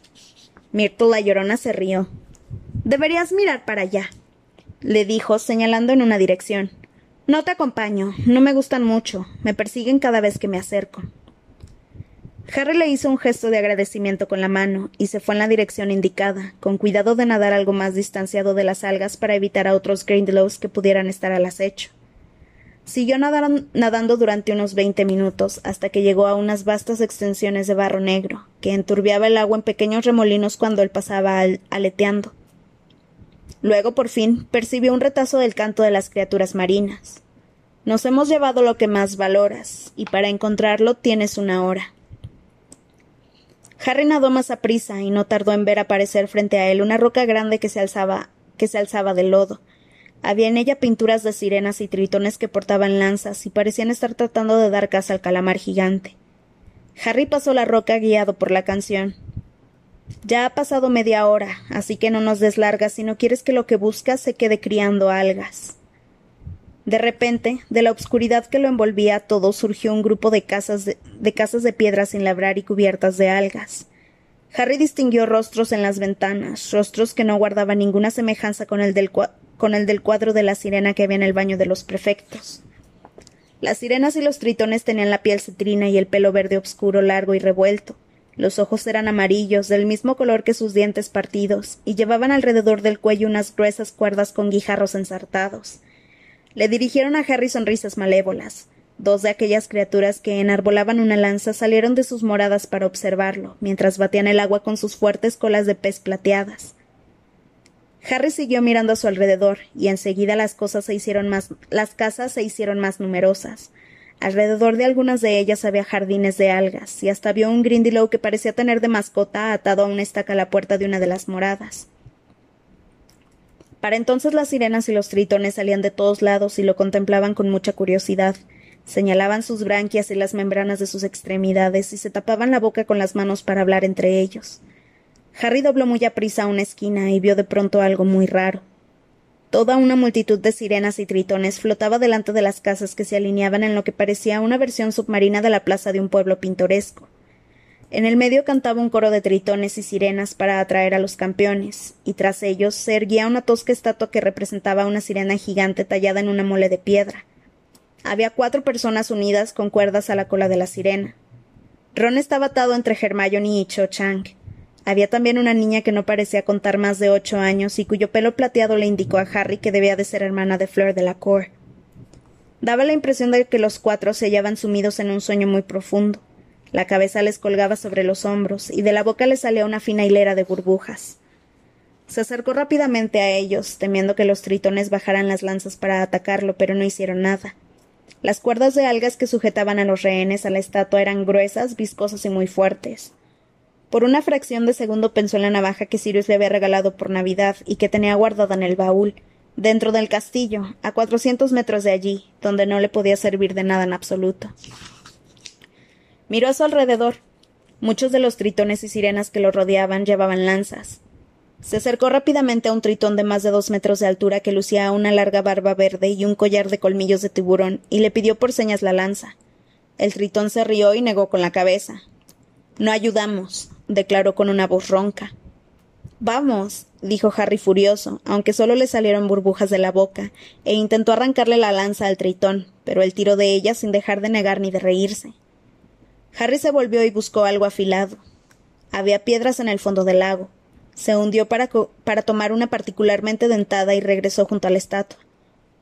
Myrtle la llorona se rió. Deberías mirar para allá, le dijo, señalando en una dirección. No te acompaño, no me gustan mucho, me persiguen cada vez que me acerco. Harry le hizo un gesto de agradecimiento con la mano y se fue en la dirección indicada, con cuidado de nadar algo más distanciado de las algas para evitar a otros Grindelows que pudieran estar al acecho. Siguió nadando durante unos veinte minutos hasta que llegó a unas vastas extensiones de barro negro, que enturbiaba el agua en pequeños remolinos cuando él pasaba aleteando. Luego, por fin, percibió un retazo del canto de las criaturas marinas. Nos hemos llevado lo que más valoras, y para encontrarlo tienes una hora. Harry nadó más a prisa y no tardó en ver aparecer frente a él una roca grande que se alzaba, que se alzaba del lodo. Había en ella pinturas de sirenas y tritones que portaban lanzas y parecían estar tratando de dar caza al calamar gigante. Harry pasó la roca guiado por la canción. Ya ha pasado media hora, así que no nos des largas si no quieres que lo que buscas se quede criando algas. De repente, de la obscuridad que lo envolvía todo surgió un grupo de casas de, casas de piedra sin labrar y cubiertas de algas. Harry distinguió rostros en las ventanas, rostros que no guardaban ninguna semejanza con el del, con el del cuadro de la sirena que había en el baño de los prefectos. Las sirenas y los tritones tenían la piel cetrina y el pelo verde oscuro, largo y revuelto. Los ojos eran amarillos, del mismo color que sus dientes partidos, y llevaban alrededor del cuello unas gruesas cuerdas con guijarros ensartados. Le dirigieron a Harry sonrisas malévolas. Dos de aquellas criaturas que enarbolaban una lanza salieron de sus moradas para observarlo, mientras batían el agua con sus fuertes colas de pez plateadas. Harry siguió mirando a su alrededor, y enseguida las cosas se hicieron más las casas se hicieron más numerosas. Alrededor de algunas de ellas había jardines de algas, y hasta vio un Grindylow que parecía tener de mascota atado a una estaca a la puerta de una de las moradas. Para entonces las sirenas y los tritones salían de todos lados y lo contemplaban con mucha curiosidad. Señalaban sus branquias y las membranas de sus extremidades y se tapaban la boca con las manos para hablar entre ellos. Harry dobló muy aprisa a una esquina y vio de pronto algo muy raro. Toda una multitud de sirenas y tritones flotaba delante de las casas que se alineaban en lo que parecía una versión submarina de la plaza de un pueblo pintoresco. En el medio cantaba un coro de tritones y sirenas para atraer a los campeones, y tras ellos se erguía una tosca estatua que representaba una sirena gigante tallada en una mole de piedra. Había cuatro personas unidas con cuerdas a la cola de la sirena. Ron estaba atado entre Hermione y Cho Chang. Había también una niña que no parecía contar más de ocho años y cuyo pelo plateado le indicó a Harry que debía de ser hermana de Fleur de la Cour. Daba la impresión de que los cuatro se hallaban sumidos en un sueño muy profundo. La cabeza les colgaba sobre los hombros y de la boca les salía una fina hilera de burbujas. Se acercó rápidamente a ellos, temiendo que los tritones bajaran las lanzas para atacarlo, pero no hicieron nada. Las cuerdas de algas que sujetaban a los rehenes a la estatua eran gruesas, viscosas y muy fuertes. Por una fracción de segundo pensó en la navaja que Sirius le había regalado por Navidad y que tenía guardada en el baúl, dentro del castillo, a cuatrocientos metros de allí, donde no le podía servir de nada en absoluto. Miró a su alrededor. Muchos de los tritones y sirenas que lo rodeaban llevaban lanzas. Se acercó rápidamente a un tritón de más de dos metros de altura que lucía una larga barba verde y un collar de colmillos de tiburón, y le pidió por señas la lanza. El tritón se rió y negó con la cabeza. No ayudamos, declaró con una voz ronca. Vamos, dijo Harry furioso, aunque solo le salieron burbujas de la boca, e intentó arrancarle la lanza al tritón, pero él tiró de ella sin dejar de negar ni de reírse. Harry se volvió y buscó algo afilado. Había piedras en el fondo del lago. Se hundió para, para tomar una particularmente dentada y regresó junto a la estatua.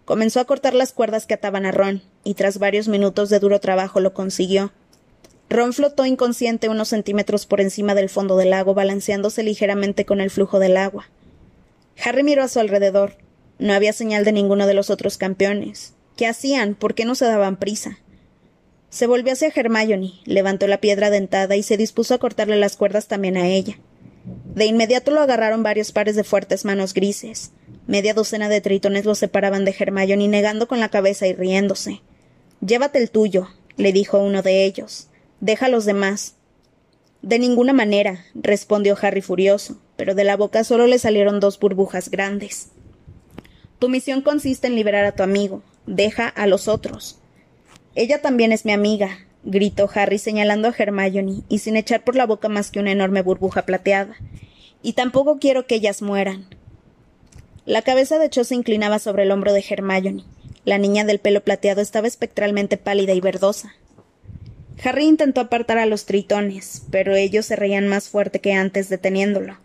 Comenzó a cortar las cuerdas que ataban a Ron, y tras varios minutos de duro trabajo lo consiguió. Ron flotó inconsciente unos centímetros por encima del fondo del lago, balanceándose ligeramente con el flujo del agua. Harry miró a su alrededor. No había señal de ninguno de los otros campeones. ¿Qué hacían? ¿Por qué no se daban prisa? Se volvió hacia Hermione, levantó la piedra dentada y se dispuso a cortarle las cuerdas también a ella. De inmediato lo agarraron varios pares de fuertes manos grises. Media docena de tritones lo separaban de Hermione, negando con la cabeza y riéndose. Llévate el tuyo, le dijo uno de ellos. Deja a los demás. De ninguna manera, respondió Harry furioso, pero de la boca solo le salieron dos burbujas grandes. Tu misión consiste en liberar a tu amigo. Deja a los otros. Ella también es mi amiga, gritó Harry señalando a Hermione, y sin echar por la boca más que una enorme burbuja plateada. Y tampoco quiero que ellas mueran. La cabeza de Cho se inclinaba sobre el hombro de Hermione. La niña del pelo plateado estaba espectralmente pálida y verdosa. Harry intentó apartar a los tritones, pero ellos se reían más fuerte que antes deteniéndolo.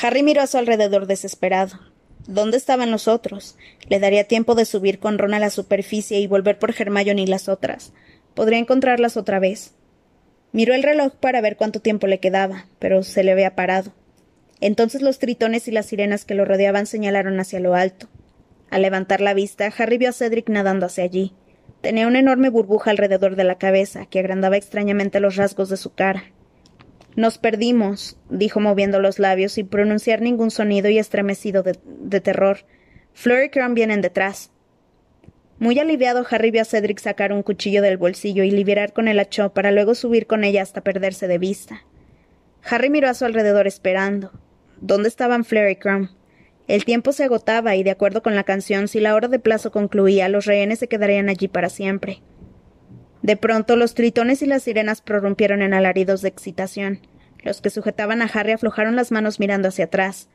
Harry miró a su alrededor desesperado. ¿Dónde estaban los otros? Le daría tiempo de subir con Ron a la superficie y volver por Hermione y las otras. Podría encontrarlas otra vez. Miró el reloj para ver cuánto tiempo le quedaba, pero se le había parado. Entonces los tritones y las sirenas que lo rodeaban señalaron hacia lo alto. Al levantar la vista, Harry vio a Cedric nadando hacia allí. Tenía una enorme burbuja alrededor de la cabeza, que agrandaba extrañamente los rasgos de su cara. Nos perdimos, dijo moviendo los labios sin pronunciar ningún sonido y estremecido de, terror. Fleur y Crumb vienen detrás. Muy aliviado, Harry vio a Cedric sacar un cuchillo del bolsillo y liberar con el hacho para luego subir con ella hasta perderse de vista. Harry miró a su alrededor esperando. ¿Dónde estaban Fleur y Crumb? El tiempo se agotaba y, de acuerdo con la canción, si la hora de plazo concluía, los rehenes se quedarían allí para siempre. De pronto, los tritones y las sirenas prorrumpieron en alaridos de excitación. Los que sujetaban a Harry aflojaron las manos mirando hacia atrás.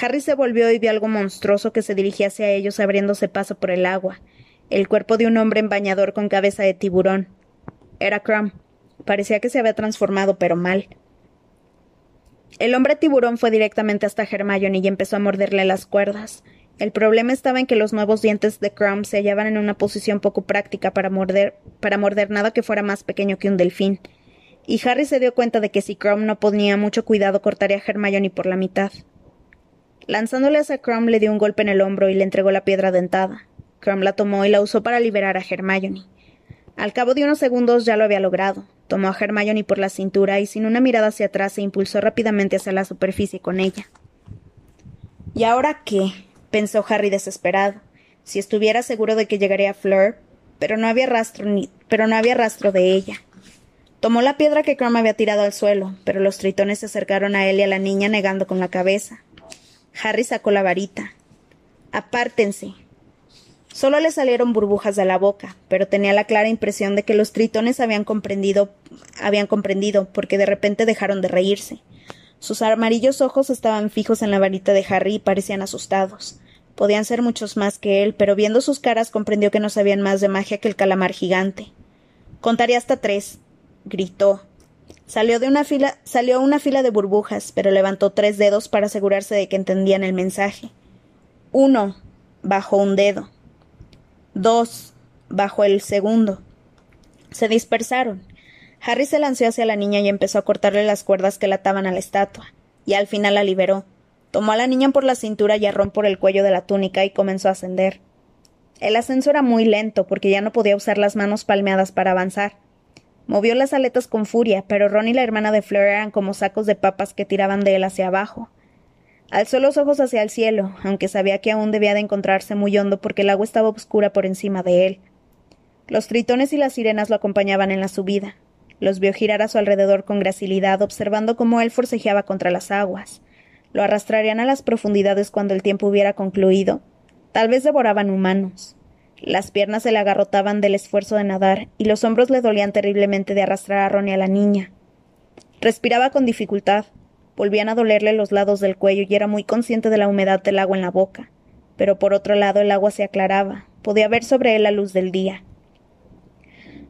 Harry se volvió y vio algo monstruoso que se dirigía hacia ellos abriéndose paso por el agua. El cuerpo de un hombre en bañador con cabeza de tiburón. Era Crumb. Parecía que se había transformado, pero mal. El hombre tiburón fue directamente hasta Hermione y empezó a morderle las cuerdas. El problema estaba en que los nuevos dientes de Crumb se hallaban en una posición poco práctica para morder, para morder nada que fuera más pequeño que un delfín. Y Harry se dio cuenta de que si Crumb no ponía mucho cuidado cortaría a Hermione por la mitad. Lanzándole a Crumb le dio un golpe en el hombro y le entregó la piedra dentada. Crumb la tomó y la usó para liberar a Hermione. Al cabo de unos segundos ya lo había logrado. Tomó a Hermione por la cintura y sin una mirada hacia atrás se impulsó rápidamente hacia la superficie con ella. ¿Y ahora qué? pensó Harry desesperado. Si estuviera seguro de que llegaría Fleur, pero no había rastro ni, pero no había rastro de ella. Tomó la piedra que Crumb había tirado al suelo, pero los tritones se acercaron a él y a la niña negando con la cabeza. Harry sacó la varita. Apártense, Solo le salieron burbujas de la boca, pero tenía la clara impresión de que los tritones habían comprendido, habían comprendido, porque de repente dejaron de reírse. Sus amarillos ojos estaban fijos en la varita de Harry y parecían asustados. Podían ser muchos más que él, pero viendo sus caras comprendió que no sabían más de magia que el calamar gigante. Contaré hasta tres, gritó. Salió de una fila, salió una fila de burbujas, pero levantó tres dedos para asegurarse de que entendían el mensaje. Uno, bajó un dedo dos bajo el segundo. Se dispersaron. Harry se lanzó hacia la niña y empezó a cortarle las cuerdas que la ataban a la estatua, y al final la liberó. Tomó a la niña por la cintura y a Ron por el cuello de la túnica y comenzó a ascender. El ascenso era muy lento porque ya no podía usar las manos palmeadas para avanzar. Movió las aletas con furia, pero Ron y la hermana de Fleur eran como sacos de papas que tiraban de él hacia abajo. Alzó los ojos hacia el cielo, aunque sabía que aún debía de encontrarse muy hondo porque el agua estaba oscura por encima de él. Los tritones y las sirenas lo acompañaban en la subida. Los vio girar a su alrededor con gracilidad, observando cómo él forcejeaba contra las aguas. Lo arrastrarían a las profundidades cuando el tiempo hubiera concluido. Tal vez devoraban humanos. Las piernas se le agarrotaban del esfuerzo de nadar, y los hombros le dolían terriblemente de arrastrar a Ron y a la niña. Respiraba con dificultad, Volvían a dolerle los lados del cuello y era muy consciente de la humedad del agua en la boca. Pero por otro lado el agua se aclaraba, podía ver sobre él la luz del día.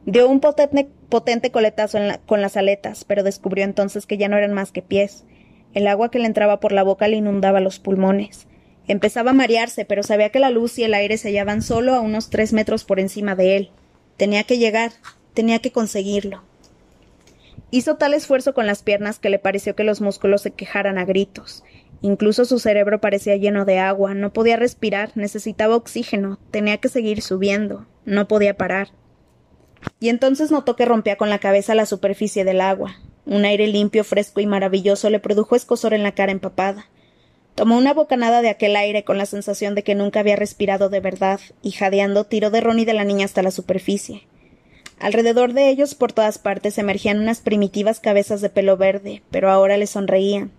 Dio un potente, coletazo con las aletas, pero descubrió entonces que ya no eran más que pies. El agua que le entraba por la boca le inundaba los pulmones. Empezaba a marearse, pero sabía que la luz y el aire se hallaban solo a unos tres metros por encima de él. Tenía que llegar, tenía que conseguirlo. Hizo tal esfuerzo con las piernas que le pareció que los músculos se quejaran a gritos. Incluso su cerebro parecía lleno de agua, no podía respirar, necesitaba oxígeno, tenía que seguir subiendo, no podía parar. Y entonces notó que rompía con la cabeza la superficie del agua. Un aire limpio, fresco y maravilloso le produjo escosor en la cara empapada. Tomó una bocanada de aquel aire con la sensación de que nunca había respirado de verdad, y jadeando tiró de Ron y de la niña hasta la superficie. Alrededor de ellos por todas partes emergían unas primitivas cabezas de pelo verde, pero ahora le sonreían.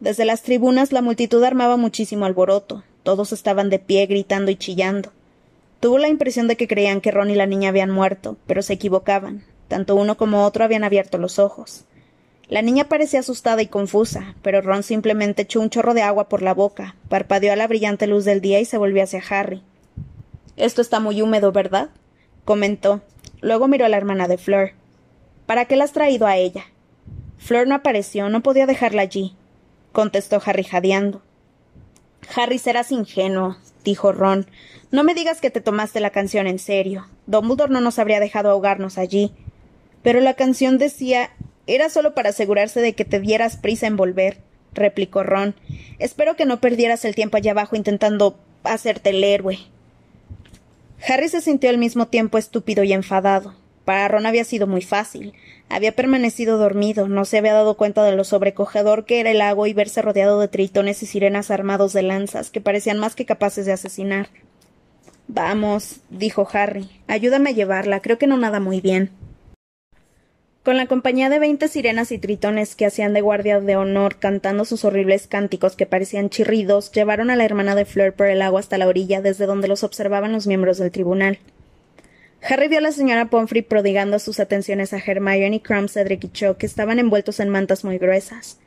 Desde las tribunas la multitud armaba muchísimo alboroto. Todos estaban de pie, gritando y chillando. Tuvo la impresión de que creían que Ron y la niña habían muerto, pero se equivocaban. Tanto uno como otro habían abierto los ojos. La niña parecía asustada y confusa, pero Ron simplemente echó un chorro de agua por la boca, parpadeó a la brillante luz del día y se volvió hacia Harry. Esto está muy húmedo, ¿verdad? comentó, Luego miró a la hermana de Fleur. ¿Para qué la has traído a ella? Fleur no apareció, no podía dejarla allí, contestó Harry jadeando. Harry, serás ingenuo, dijo Ron. No me digas que te tomaste la canción en serio. Dumbledore no nos habría dejado ahogarnos allí. Pero la canción decía era solo para asegurarse de que te dieras prisa en volver. replicó Ron. Espero que no perdieras el tiempo allá abajo intentando hacerte el héroe. Harry se sintió al mismo tiempo estúpido y enfadado. Para Ron había sido muy fácil. Había permanecido dormido, no se había dado cuenta de lo sobrecogedor que era el lago y verse rodeado de tritones y sirenas armados de lanzas que parecían más que capaces de asesinar. Vamos, dijo Harry, ayúdame a llevarla, creo que no nada muy bien. Con la compañía de veinte sirenas y tritones que hacían de guardia de honor cantando sus horribles cánticos que parecían chirridos, llevaron a la hermana de Fleur por el agua hasta la orilla desde donde los observaban los miembros del tribunal. Harry vio a la señora Pomfrey prodigando sus atenciones a Hermione, Crumb, Cedric y Cho, que estaban envueltos en mantas muy gruesas.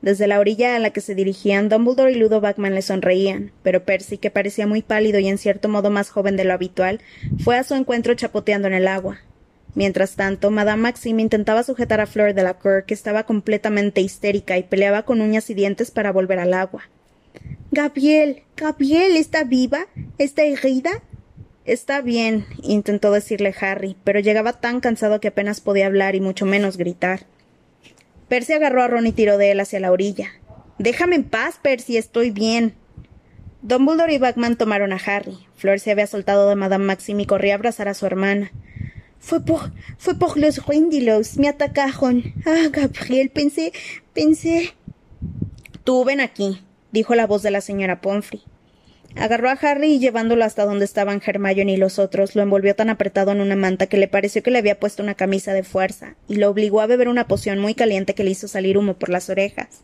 Desde la orilla a la que se dirigían, Dumbledore y Ludo Bagman le sonreían, pero Percy, que parecía muy pálido y en cierto modo más joven de lo habitual, fue a su encuentro chapoteando en el agua. Mientras tanto, Madame Maxime intentaba sujetar a Fleur de la Cour, que estaba completamente histérica y peleaba con uñas y dientes para volver al agua. Gabriel, Gabriel, ¿está viva? ¿Está herida? Está bien, intentó decirle Harry, pero llegaba tan cansado que apenas podía hablar y mucho menos gritar. Percy agarró a Ron y tiró de él hacia la orilla. Déjame en paz, Percy, estoy bien. Dumbledore y Bagman tomaron a Harry. Fleur se había soltado de Madame Maxime y corría a abrazar a su hermana. Fue por, fue por los Rindilos. Me atacaron. Ah, Gabriel, pensé, pensé. Tú ven aquí, dijo la voz de la señora Pomfrey. Agarró a Harry y llevándolo hasta donde estaban Hermione y los otros, lo envolvió tan apretado en una manta que le pareció que le había puesto una camisa de fuerza, y lo obligó a beber una poción muy caliente que le hizo salir humo por las orejas.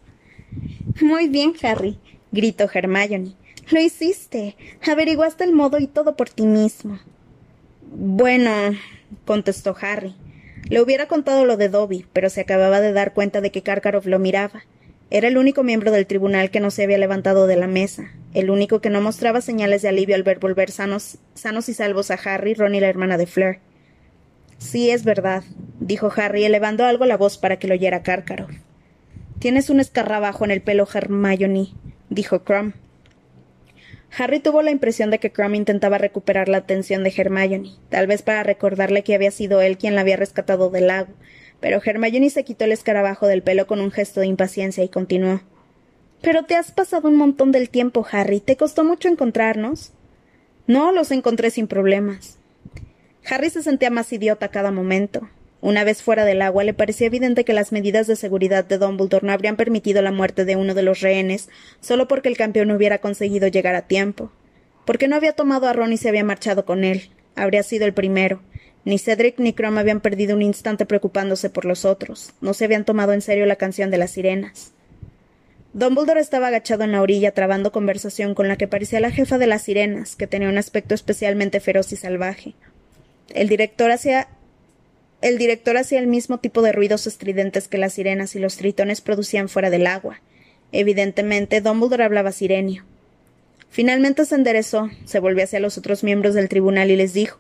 Muy bien, Harry, gritó Hermione. Lo hiciste. Averiguaste el modo y todo por ti mismo. Bueno, contestó Harry. Le hubiera contado lo de Dobby, pero se acababa de dar cuenta de que Karkaroff lo miraba. Era el único miembro del tribunal que no se había levantado de la mesa, el único que no mostraba señales de alivio al ver volver sanos, sanos y salvos a Harry, Ron y la hermana de Fleur. Sí, es verdad, dijo Harry, elevando algo la voz para que lo oyera Karkaroff. Tienes un escarrabajo en el pelo, Hermione, dijo Crumb. Harry tuvo la impresión de que Crumb intentaba recuperar la atención de Hermione, tal vez para recordarle que había sido él quien la había rescatado del lago, pero Hermione se quitó el escarabajo del pelo con un gesto de impaciencia y continuó. Pero te has pasado un montón del tiempo, Harry. ¿Te costó mucho encontrarnos? No, los encontré sin problemas. Harry se sentía más idiota cada momento. Una vez fuera del agua, le parecía evidente que las medidas de seguridad de Dumbledore no habrían permitido la muerte de uno de los rehenes solo porque el campeón hubiera conseguido llegar a tiempo. Porque no había tomado a Ron y se había marchado con él. Habría sido el primero. Ni Cedric ni Crom habían perdido un instante preocupándose por los otros. No se habían tomado en serio la canción de las sirenas. Dumbledore estaba agachado en la orilla trabando conversación con la que parecía la jefa de las sirenas, que tenía un aspecto especialmente feroz y salvaje. El director hacía el director hacía el mismo tipo de ruidos estridentes que las sirenas y los tritones producían fuera del agua. Evidentemente, Dumbledore hablaba sirenio. Finalmente se enderezó, se volvió hacia los otros miembros del tribunal y les dijo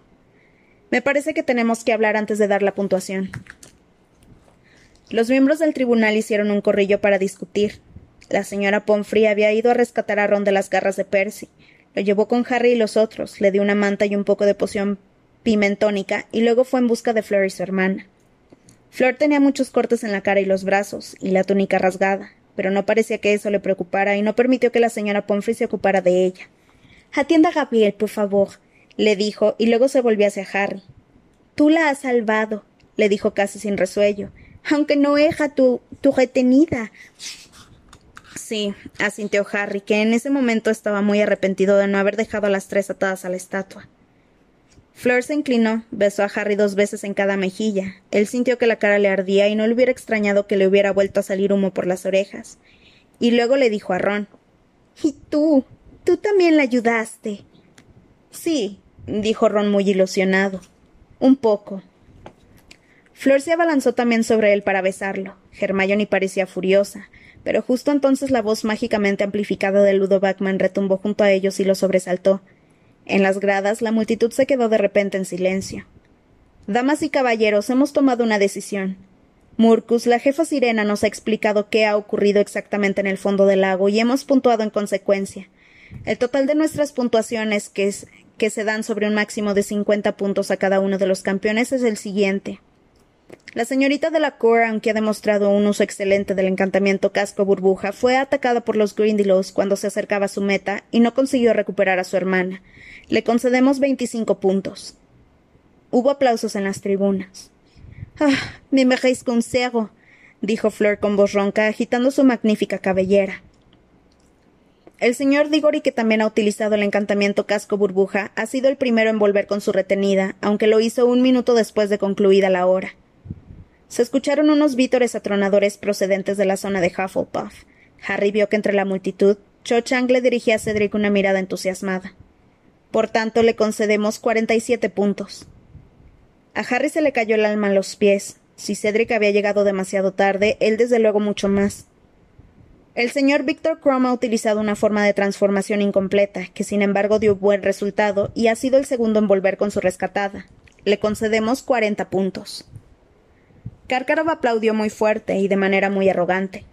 Me parece que tenemos que hablar antes de dar la puntuación. Los miembros del tribunal hicieron un corrillo para discutir. La señora Pomfrey había ido a rescatar a Ron de las garras de Percy. Lo llevó con Harry y los otros, le dio una manta y un poco de poción pimentónica y luego fue en busca de Fleur y su hermana. Fleur tenía muchos cortes en la cara y los brazos, y la túnica rasgada, pero no parecía que eso le preocupara y no permitió que la señora Pomfrey se ocupara de ella. Atienda a Gabriel, por favor, le dijo, y luego se volvió hacia Harry. Tú la has salvado, le dijo casi sin resuello, aunque no eja tu, tu retenida. Sí, asintió Harry, que en ese momento estaba muy arrepentido de no haber dejado a las tres atadas a la estatua. Fleur se inclinó, besó a Harry dos veces en cada mejilla. Él sintió que la cara le ardía y no le hubiera extrañado que le hubiera vuelto a salir humo por las orejas. Y luego le dijo a Ron ¿Y tú? ¿Tú también la ayudaste? Sí, dijo Ron muy ilusionado. Un poco. Flor se abalanzó también sobre él para besarlo. Hermione parecía furiosa, pero justo entonces la voz mágicamente amplificada de Ludo Backman retumbó junto a ellos y lo sobresaltó. En las gradas la multitud se quedó de repente en silencio. Damas y caballeros, hemos tomado una decisión. Murcus, la jefa sirena, nos ha explicado qué ha ocurrido exactamente en el fondo del lago y hemos puntuado en consecuencia. El total de nuestras puntuaciones, que, que se dan sobre un máximo de cincuenta puntos a cada uno de los campeones, es el siguiente. La señorita de la Cour, aunque ha demostrado un uso excelente del encantamiento casco burbuja, fue atacada por los Grindylows cuando se acercaba a su meta y no consiguió recuperar a su hermana. Le concedemos veinticinco puntos. Hubo aplausos en las tribunas. Ah, me meréis consejo, dijo Fleur con voz ronca, agitando su magnífica cabellera. El señor Diggory, que también ha utilizado el encantamiento casco burbuja, ha sido el primero en volver con su retenida, aunque lo hizo un minuto después de concluida la hora. Se escucharon unos vítores atronadores procedentes de la zona de Hufflepuff. Harry vio que entre la multitud, Cho Chang le dirigía a Cedric una mirada entusiasmada. Por tanto, le concedemos cuarenta y siete puntos. A Harry se le cayó el alma a los pies. Si Cedric había llegado demasiado tarde, él desde luego mucho más. El señor Victor Crumb ha utilizado una forma de transformación incompleta, que sin embargo dio buen resultado y ha sido el segundo en volver con su rescatada. Le concedemos cuarenta puntos. Karkaroff aplaudió muy fuerte y de manera muy arrogante.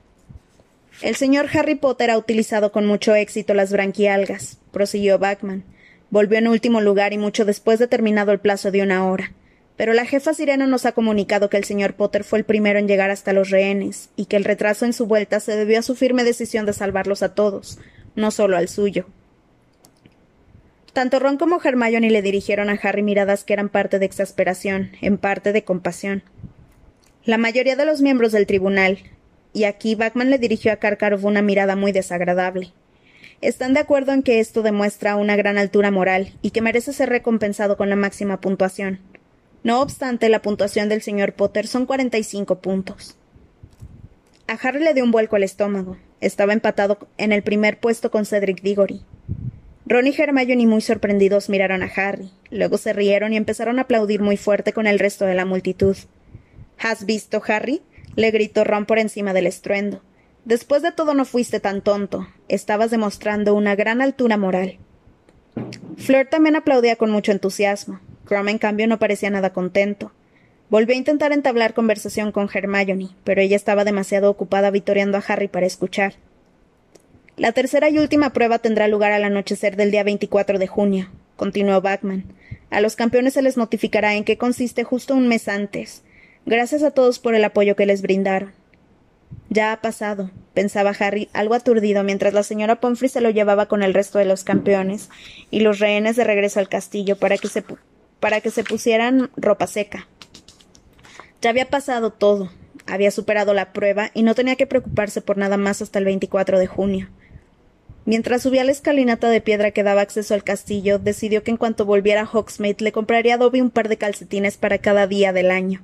El señor Harry Potter ha utilizado con mucho éxito las branquialgas, prosiguió Bachman. Volvió en último lugar y mucho después de terminado el plazo de una hora. Pero la jefa sirena nos ha comunicado que el señor Potter fue el primero en llegar hasta los rehenes, y que el retraso en su vuelta se debió a su firme decisión de salvarlos a todos, no solo al suyo. Tanto Ron como Hermione le dirigieron a Harry miradas que eran parte de exasperación, en parte de compasión. La mayoría de los miembros del tribunal, y aquí Bachman le dirigió a Karkaroff una mirada muy desagradable, están de acuerdo en que esto demuestra una gran altura moral y que merece ser recompensado con la máxima puntuación. No obstante, la puntuación del señor Potter son cuarenta y cinco puntos. A Harry le dio un vuelco al estómago. Estaba empatado en el primer puesto con Cedric Diggory. Ron y Hermione muy sorprendidos miraron a Harry, luego se rieron y empezaron a aplaudir muy fuerte con el resto de la multitud. ¿Has visto, Harry? le gritó Ron por encima del estruendo. Después de todo no fuiste tan tonto. Estabas demostrando una gran altura moral. Fleur también aplaudía con mucho entusiasmo. Crum, en cambio, no parecía nada contento. Volvió a intentar entablar conversación con Hermione, pero ella estaba demasiado ocupada vitoreando a Harry para escuchar. La tercera y última prueba tendrá lugar al anochecer del día 24 de junio, continuó Bachman. A los campeones se les notificará en qué consiste justo un mes antes, Gracias a todos por el apoyo que les brindaron. Ya ha pasado, pensaba Harry, algo aturdido, mientras la señora Pomfrey se lo llevaba con el resto de los campeones y los rehenes de regreso al castillo para que se, para que se pusieran ropa seca. Ya había pasado todo, había superado la prueba y no tenía que preocuparse por nada más hasta el 24 de junio. Mientras subía la escalinata de piedra que daba acceso al castillo, decidió que en cuanto volviera a Hogsmeade le compraría a Dobby un par de calcetines para cada día del año.